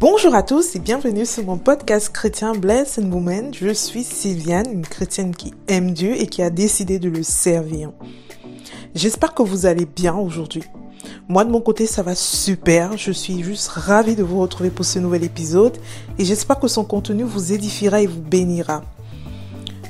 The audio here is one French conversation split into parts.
Bonjour à tous et bienvenue sur mon podcast chrétien Bless and Woman. Je suis Sylviane, une chrétienne qui aime Dieu et qui a décidé de le servir. J'espère que vous allez bien aujourd'hui. Moi de mon côté ça va super, je suis juste ravie de vous retrouver pour ce nouvel épisode et j'espère que son contenu vous édifiera et vous bénira.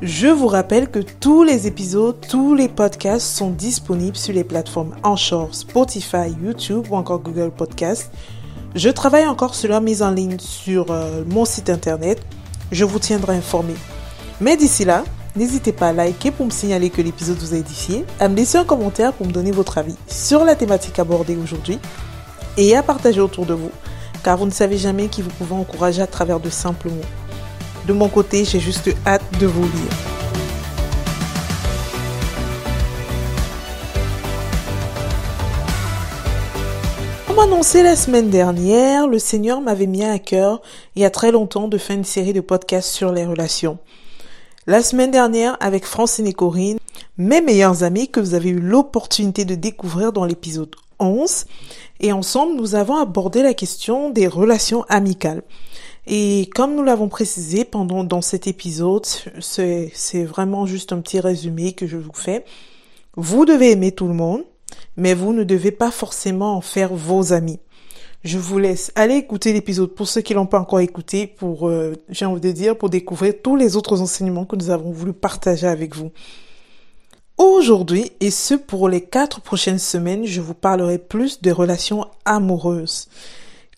Je vous rappelle que tous les épisodes, tous les podcasts sont disponibles sur les plateformes Anchor, Spotify, YouTube ou encore Google Podcast. Je travaille encore sur leur mise en ligne sur euh, mon site internet. Je vous tiendrai informé. Mais d'ici là, n'hésitez pas à liker pour me signaler que l'épisode vous a édifié, à me laisser un commentaire pour me donner votre avis sur la thématique abordée aujourd'hui et à partager autour de vous, car vous ne savez jamais qui vous pouvez encourager à travers de simples mots. De mon côté, j'ai juste hâte de vous lire. Comme annoncé la semaine dernière, le Seigneur m'avait mis à cœur il y a très longtemps de faire une série de podcasts sur les relations. La semaine dernière, avec Francine et Corinne, mes meilleurs amis que vous avez eu l'opportunité de découvrir dans l'épisode 11, et ensemble, nous avons abordé la question des relations amicales. Et comme nous l'avons précisé pendant dans cet épisode, c'est, vraiment juste un petit résumé que je vous fais. Vous devez aimer tout le monde, mais vous ne devez pas forcément en faire vos amis. Je vous laisse aller écouter l'épisode pour ceux qui l'ont pas encore écouté, pour, euh, j'ai envie de dire, pour découvrir tous les autres enseignements que nous avons voulu partager avec vous. Aujourd'hui, et ce pour les quatre prochaines semaines, je vous parlerai plus des relations amoureuses.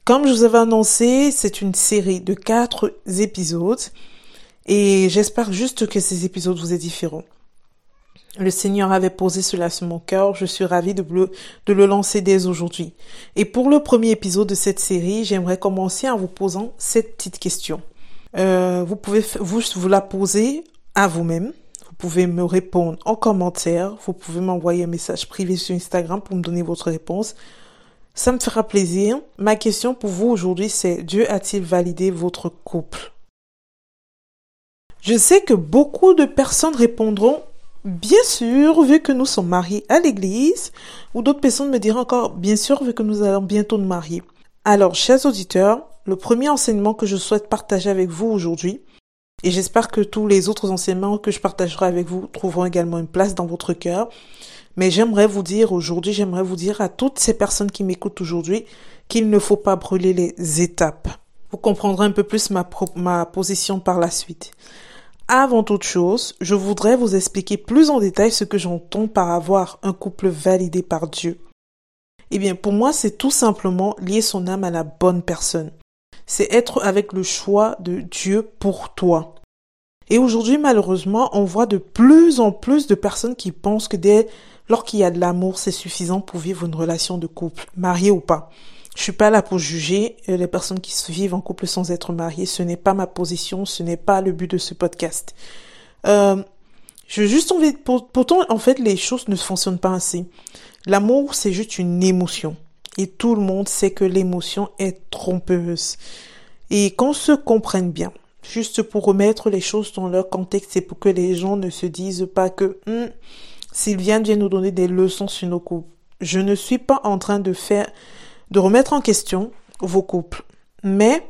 Comme je vous avais annoncé, c'est une série de quatre épisodes et j'espère juste que ces épisodes vous édifieront. Le Seigneur avait posé cela sur mon cœur, je suis ravie de le, lancer dès aujourd'hui. Et pour le premier épisode de cette série, j'aimerais commencer en vous posant cette petite question. Euh, vous pouvez vous la poser à vous-même. Vous pouvez me répondre en commentaire. Vous pouvez m'envoyer un message privé sur Instagram pour me donner votre réponse. Ça me fera plaisir. Ma question pour vous aujourd'hui, c'est Dieu a-t-il validé votre couple? Je sais que beaucoup de personnes répondront Bien sûr, vu que nous sommes mariés à l'église, ou d'autres personnes me diront encore Bien sûr, vu que nous allons bientôt nous marier. Alors, chers auditeurs, le premier enseignement que je souhaite partager avec vous aujourd'hui, et j'espère que tous les autres enseignements que je partagerai avec vous trouveront également une place dans votre cœur, mais j'aimerais vous dire aujourd'hui, j'aimerais vous dire à toutes ces personnes qui m'écoutent aujourd'hui qu'il ne faut pas brûler les étapes. Vous comprendrez un peu plus ma, ma position par la suite. Avant toute chose, je voudrais vous expliquer plus en détail ce que j'entends par avoir un couple validé par Dieu. Eh bien, pour moi, c'est tout simplement lier son âme à la bonne personne. C'est être avec le choix de Dieu pour toi. Et aujourd'hui, malheureusement, on voit de plus en plus de personnes qui pensent que dès Lorsqu'il y a de l'amour, c'est suffisant pour vivre une relation de couple, marié ou pas. Je suis pas là pour juger euh, les personnes qui se vivent en couple sans être mariées. Ce n'est pas ma position, ce n'est pas le but de ce podcast. Euh, je juste envie, pourtant, en fait, les choses ne fonctionnent pas ainsi. L'amour, c'est juste une émotion. Et tout le monde sait que l'émotion est trompeuse. Et qu'on se comprenne bien, juste pour remettre les choses dans leur contexte et pour que les gens ne se disent pas que, hmm, Sylviane vient nous donner des leçons sur nos couples. Je ne suis pas en train de faire, de remettre en question vos couples, mais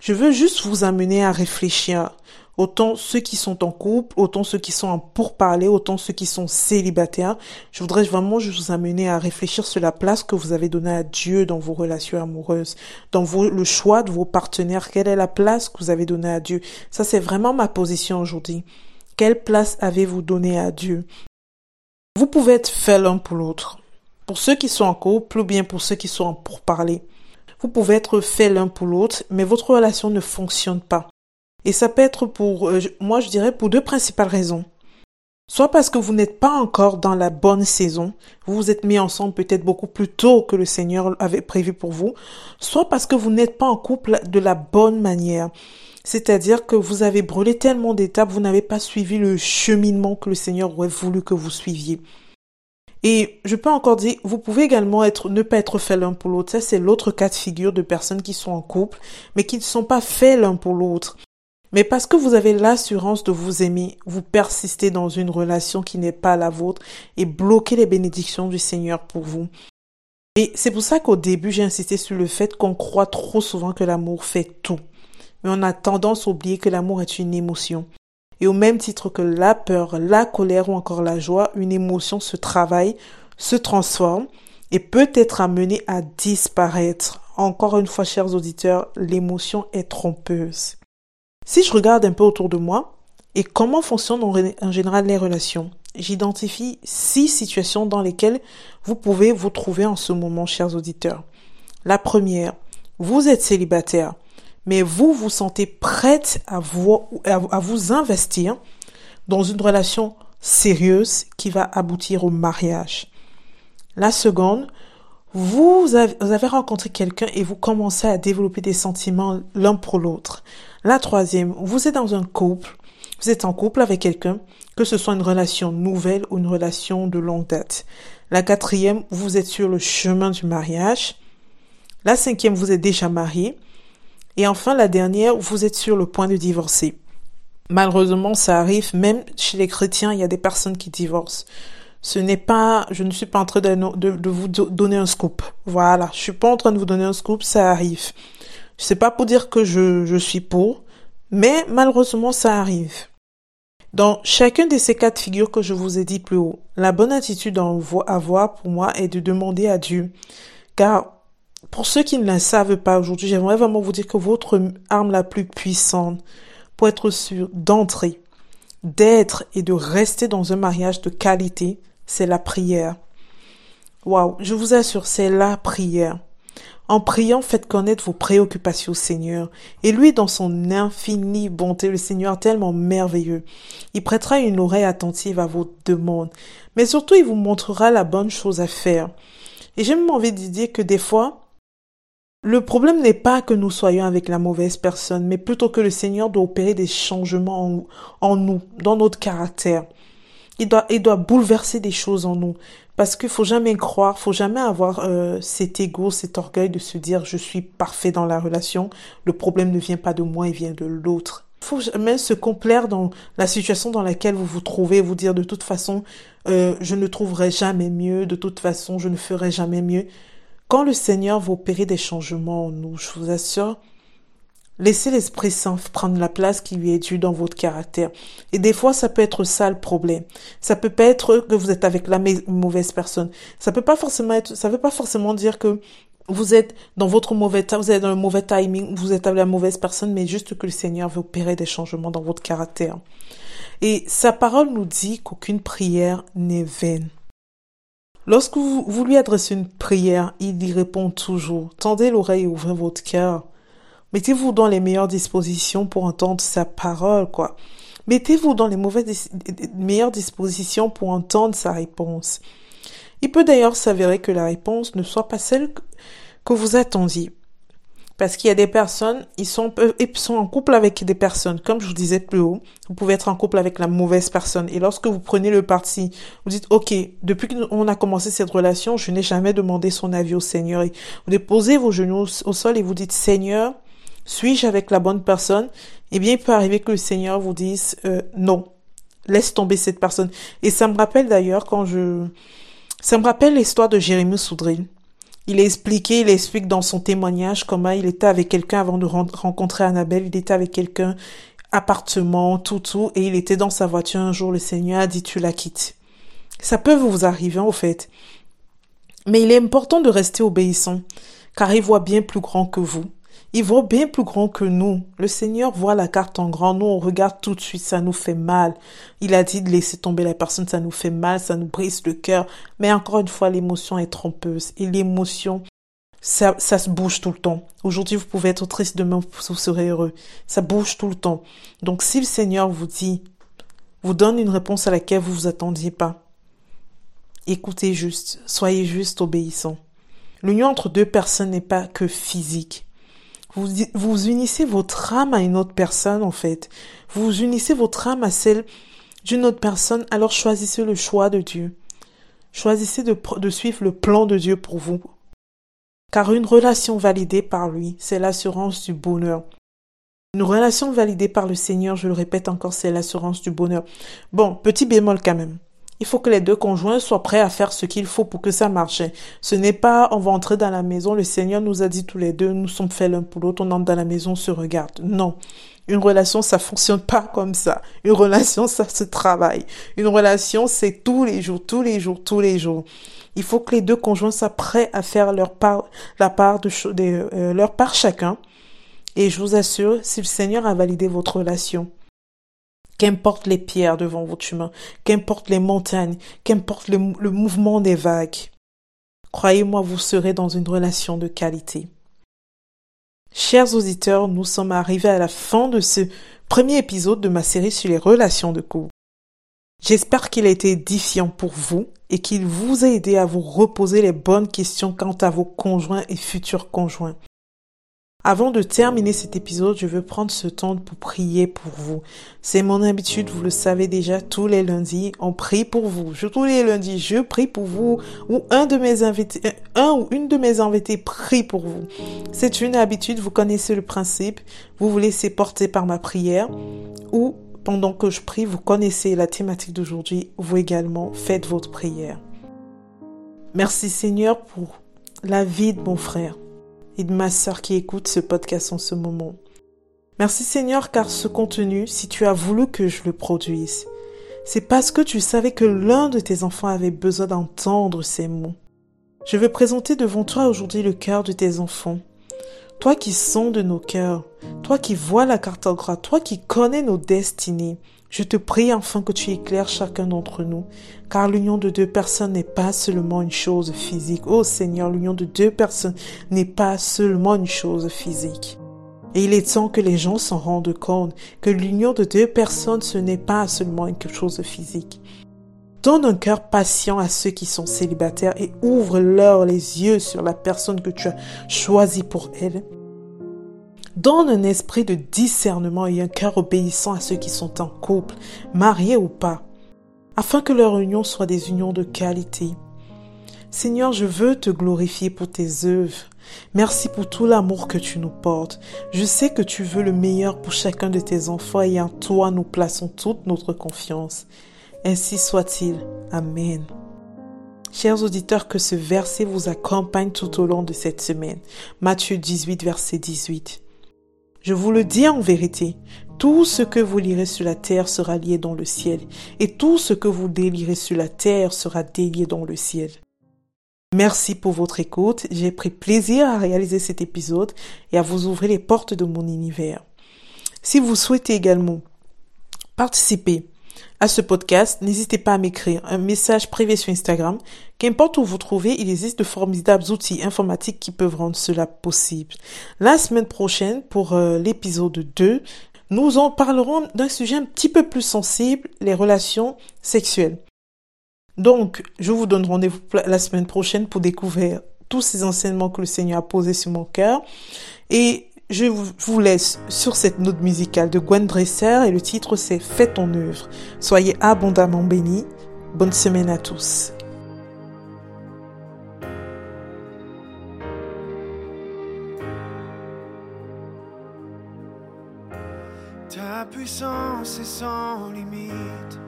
je veux juste vous amener à réfléchir. Autant ceux qui sont en couple, autant ceux qui sont en pourparler, autant ceux qui sont célibataires. Je voudrais vraiment vous amener à réfléchir sur la place que vous avez donnée à Dieu dans vos relations amoureuses, dans vos, le choix de vos partenaires. Quelle est la place que vous avez donnée à Dieu? Ça, c'est vraiment ma position aujourd'hui. Quelle place avez-vous donnée à Dieu? Vous pouvez être fait l'un pour l'autre. Pour ceux qui sont en couple ou bien pour ceux qui sont en pourparler. Vous pouvez être fait l'un pour l'autre, mais votre relation ne fonctionne pas. Et ça peut être pour, euh, moi je dirais, pour deux principales raisons. Soit parce que vous n'êtes pas encore dans la bonne saison, vous vous êtes mis ensemble peut-être beaucoup plus tôt que le Seigneur avait prévu pour vous, soit parce que vous n'êtes pas en couple de la bonne manière. C'est-à-dire que vous avez brûlé tellement d'étapes, vous n'avez pas suivi le cheminement que le Seigneur aurait voulu que vous suiviez. Et je peux encore dire, vous pouvez également être, ne pas être fait l'un pour l'autre. Ça, c'est l'autre cas de figure de personnes qui sont en couple, mais qui ne sont pas faits l'un pour l'autre. Mais parce que vous avez l'assurance de vous aimer, vous persistez dans une relation qui n'est pas la vôtre et bloquez les bénédictions du Seigneur pour vous. Et c'est pour ça qu'au début, j'ai insisté sur le fait qu'on croit trop souvent que l'amour fait tout. Mais on a tendance à oublier que l'amour est une émotion. Et au même titre que la peur, la colère ou encore la joie, une émotion se travaille, se transforme et peut être amenée à disparaître. Encore une fois, chers auditeurs, l'émotion est trompeuse. Si je regarde un peu autour de moi et comment fonctionnent en général les relations, j'identifie six situations dans lesquelles vous pouvez vous trouver en ce moment, chers auditeurs. La première, vous êtes célibataire, mais vous vous sentez prête à vous, à vous investir dans une relation sérieuse qui va aboutir au mariage. La seconde, vous avez, rencontré quelqu'un et vous commencez à développer des sentiments l'un pour l'autre. La troisième, vous êtes dans un couple, vous êtes en couple avec quelqu'un, que ce soit une relation nouvelle ou une relation de longue date. La quatrième, vous êtes sur le chemin du mariage. La cinquième, vous êtes déjà marié. Et enfin, la dernière, vous êtes sur le point de divorcer. Malheureusement, ça arrive, même chez les chrétiens, il y a des personnes qui divorcent. Ce n'est pas, je ne suis pas en train de, vous donner un scoop. Voilà. Je suis pas en train de vous donner un scoop, ça arrive. C'est pas pour dire que je, je suis pour, mais malheureusement, ça arrive. Dans chacun de ces quatre figures que je vous ai dit plus haut, la bonne attitude à avoir pour moi est de demander à Dieu. Car pour ceux qui ne le savent pas aujourd'hui, j'aimerais vraiment vous dire que votre arme la plus puissante pour être sûr d'entrer, d'être et de rester dans un mariage de qualité, c'est la prière. Waouh, je vous assure, c'est la prière. En priant, faites connaître vos préoccupations au Seigneur. Et lui, dans son infinie bonté, le Seigneur tellement merveilleux, il prêtera une oreille attentive à vos demandes. Mais surtout, il vous montrera la bonne chose à faire. Et j'ai même envie de dire que des fois, le problème n'est pas que nous soyons avec la mauvaise personne, mais plutôt que le Seigneur doit opérer des changements en, nous, dans notre caractère. Il doit, il doit bouleverser des choses en nous. Parce qu'il faut jamais croire, faut jamais avoir euh, cet ego, cet orgueil de se dire je suis parfait dans la relation. Le problème ne vient pas de moi, il vient de l'autre. Il faut jamais se complaire dans la situation dans laquelle vous vous trouvez, vous dire de toute façon euh, je ne trouverai jamais mieux, de toute façon je ne ferai jamais mieux. Quand le Seigneur va opérer des changements en nous, je vous assure, Laissez l'Esprit Saint prendre la place qui lui est due dans votre caractère. Et des fois, ça peut être ça le problème. Ça peut pas être que vous êtes avec la mauvaise personne. Ça peut pas forcément être, ça veut pas forcément dire que vous êtes dans votre mauvais vous êtes dans le mauvais timing, vous êtes avec la mauvaise personne, mais juste que le Seigneur veut opérer des changements dans votre caractère. Et sa parole nous dit qu'aucune prière n'est vaine. Lorsque vous, lui adressez une prière, il y répond toujours. Tendez l'oreille et ouvrez votre cœur. Mettez-vous dans les meilleures dispositions pour entendre sa parole, quoi. Mettez-vous dans les mauvaises, meilleures dispositions pour entendre sa réponse. Il peut d'ailleurs s'avérer que la réponse ne soit pas celle que vous attendiez. Parce qu'il y a des personnes, ils sont, ils sont en couple avec des personnes. Comme je vous disais plus haut, vous pouvez être en couple avec la mauvaise personne. Et lorsque vous prenez le parti, vous dites, OK, depuis qu'on a commencé cette relation, je n'ai jamais demandé son avis au Seigneur. Vous déposez vos genoux au sol et vous dites, Seigneur, suis-je avec la bonne personne? Eh bien, il peut arriver que le Seigneur vous dise euh, non, laisse tomber cette personne. Et ça me rappelle d'ailleurs quand je... Ça me rappelle l'histoire de Jérémie Soudril. Il expliqué, il explique dans son témoignage comment il était avec quelqu'un avant de rencontrer Annabelle. Il était avec quelqu'un, appartement, tout, tout, et il était dans sa voiture un jour. Le Seigneur a dit, tu la quittes. Ça peut vous arriver, au fait. Mais il est important de rester obéissant, car il voit bien plus grand que vous. Il voit bien plus grand que nous. Le Seigneur voit la carte en grand. Nous, on regarde tout de suite, ça nous fait mal. Il a dit de laisser tomber la personne, ça nous fait mal, ça nous brise le cœur. Mais encore une fois, l'émotion est trompeuse. Et l'émotion, ça, ça se bouge tout le temps. Aujourd'hui, vous pouvez être triste, demain, vous serez heureux. Ça bouge tout le temps. Donc, si le Seigneur vous dit, vous donne une réponse à laquelle vous vous attendiez pas, écoutez juste, soyez juste obéissant. L'union entre deux personnes n'est pas que physique. Vous, vous unissez votre âme à une autre personne, en fait. Vous unissez votre âme à celle d'une autre personne, alors choisissez le choix de Dieu. Choisissez de, de suivre le plan de Dieu pour vous. Car une relation validée par lui, c'est l'assurance du bonheur. Une relation validée par le Seigneur, je le répète encore, c'est l'assurance du bonheur. Bon, petit bémol quand même. Il faut que les deux conjoints soient prêts à faire ce qu'il faut pour que ça marche. Ce n'est pas on va entrer dans la maison, le Seigneur nous a dit tous les deux, nous sommes faits l'un pour l'autre, on entre dans la maison, on se regarde. Non. Une relation, ça fonctionne pas comme ça. Une relation, ça se travaille. Une relation, c'est tous les jours, tous les jours, tous les jours. Il faut que les deux conjoints soient prêts à faire leur part, la part de, euh, leur part chacun. Et je vous assure, si le Seigneur a validé votre relation, Qu'importe les pierres devant votre chemin, qu'importe les montagnes, qu'importe le, mouvement des vagues, croyez-moi, vous serez dans une relation de qualité. Chers auditeurs, nous sommes arrivés à la fin de ce premier épisode de ma série sur les relations de couple. J'espère qu'il a été édifiant pour vous et qu'il vous a aidé à vous reposer les bonnes questions quant à vos conjoints et futurs conjoints. Avant de terminer cet épisode, je veux prendre ce temps pour prier pour vous. C'est mon habitude, vous le savez déjà, tous les lundis, on prie pour vous. Je, tous les lundis, je prie pour vous ou un de mes invités, un ou une de mes invités prie pour vous. C'est une habitude, vous connaissez le principe. Vous vous laissez porter par ma prière ou pendant que je prie, vous connaissez la thématique d'aujourd'hui. Vous également faites votre prière. Merci Seigneur pour la vie de mon frère et de ma sœur qui écoute ce podcast en ce moment. Merci Seigneur car ce contenu, si tu as voulu que je le produise, c'est parce que tu savais que l'un de tes enfants avait besoin d'entendre ces mots. Je veux présenter devant toi aujourd'hui le cœur de tes enfants. Toi qui sondes nos cœurs, toi qui vois la carte en gras, toi qui connais nos destinées, je te prie enfin que tu éclaires chacun d'entre nous, car l'union de deux personnes n'est pas seulement une chose physique. Oh Seigneur, l'union de deux personnes n'est pas seulement une chose physique. Et il est temps que les gens s'en rendent compte que l'union de deux personnes, ce n'est pas seulement une chose physique. Donne un cœur patient à ceux qui sont célibataires et ouvre-leur les yeux sur la personne que tu as choisie pour elle. Donne un esprit de discernement et un cœur obéissant à ceux qui sont en couple, mariés ou pas, afin que leur union soit des unions de qualité. Seigneur, je veux te glorifier pour tes œuvres. Merci pour tout l'amour que tu nous portes. Je sais que tu veux le meilleur pour chacun de tes enfants et en toi nous plaçons toute notre confiance. Ainsi soit-il. Amen. Chers auditeurs, que ce verset vous accompagne tout au long de cette semaine. Matthieu 18, verset 18. Je vous le dis en vérité, tout ce que vous lirez sur la terre sera lié dans le ciel, et tout ce que vous délirez sur la terre sera délié dans le ciel. Merci pour votre écoute. J'ai pris plaisir à réaliser cet épisode et à vous ouvrir les portes de mon univers. Si vous souhaitez également participer à ce podcast, n'hésitez pas à m'écrire un message privé sur Instagram. Qu'importe où vous trouvez, il existe de formidables outils informatiques qui peuvent rendre cela possible. La semaine prochaine, pour euh, l'épisode 2, nous en parlerons d'un sujet un petit peu plus sensible, les relations sexuelles. Donc, je vous donne rendez-vous la semaine prochaine pour découvrir tous ces enseignements que le Seigneur a posés sur mon cœur. Et je vous laisse sur cette note musicale de Gwen Dresser et le titre c'est Fais ton œuvre. Soyez abondamment bénis. Bonne semaine à tous. Ta puissance est sans limite.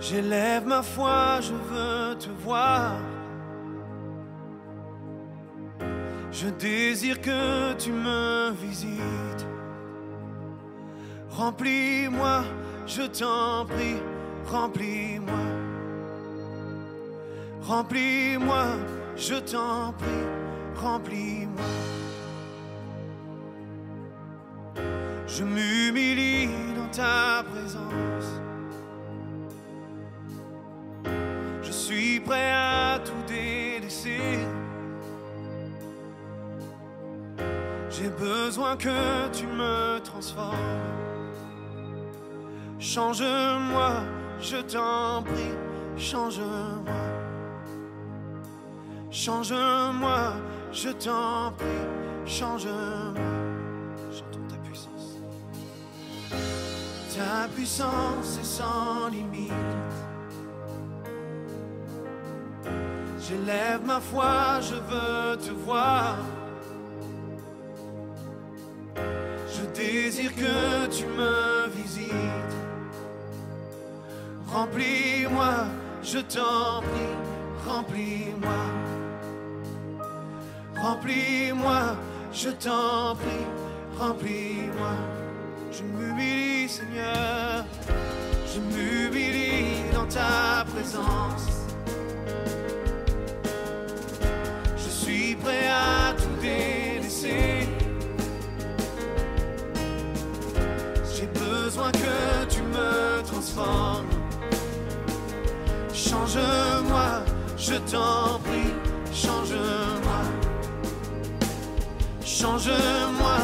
J'élève ma foi, je veux te voir. Je désire que tu me visites. Remplis-moi, je t'en prie, remplis-moi. Remplis-moi, je t'en prie, remplis-moi. Je m'humilie dans ta présence. Je suis prêt à tout délaisser. J'ai besoin que tu me transformes. Change-moi, je t'en prie, change-moi. Change-moi, je t'en prie, change-moi. Chantons ta puissance. Ta puissance est sans limite. J'élève ma foi, je veux te voir. Désire que tu me visites. Remplis-moi, je t'en prie, remplis-moi. Remplis-moi, je t'en prie, remplis-moi. Je m'humilie, Seigneur, je m'humilie dans ta présence. Je suis prêt à tout délaisser. Besoin que tu me transformes. Change-moi, je t'en prie, change-moi. Change-moi.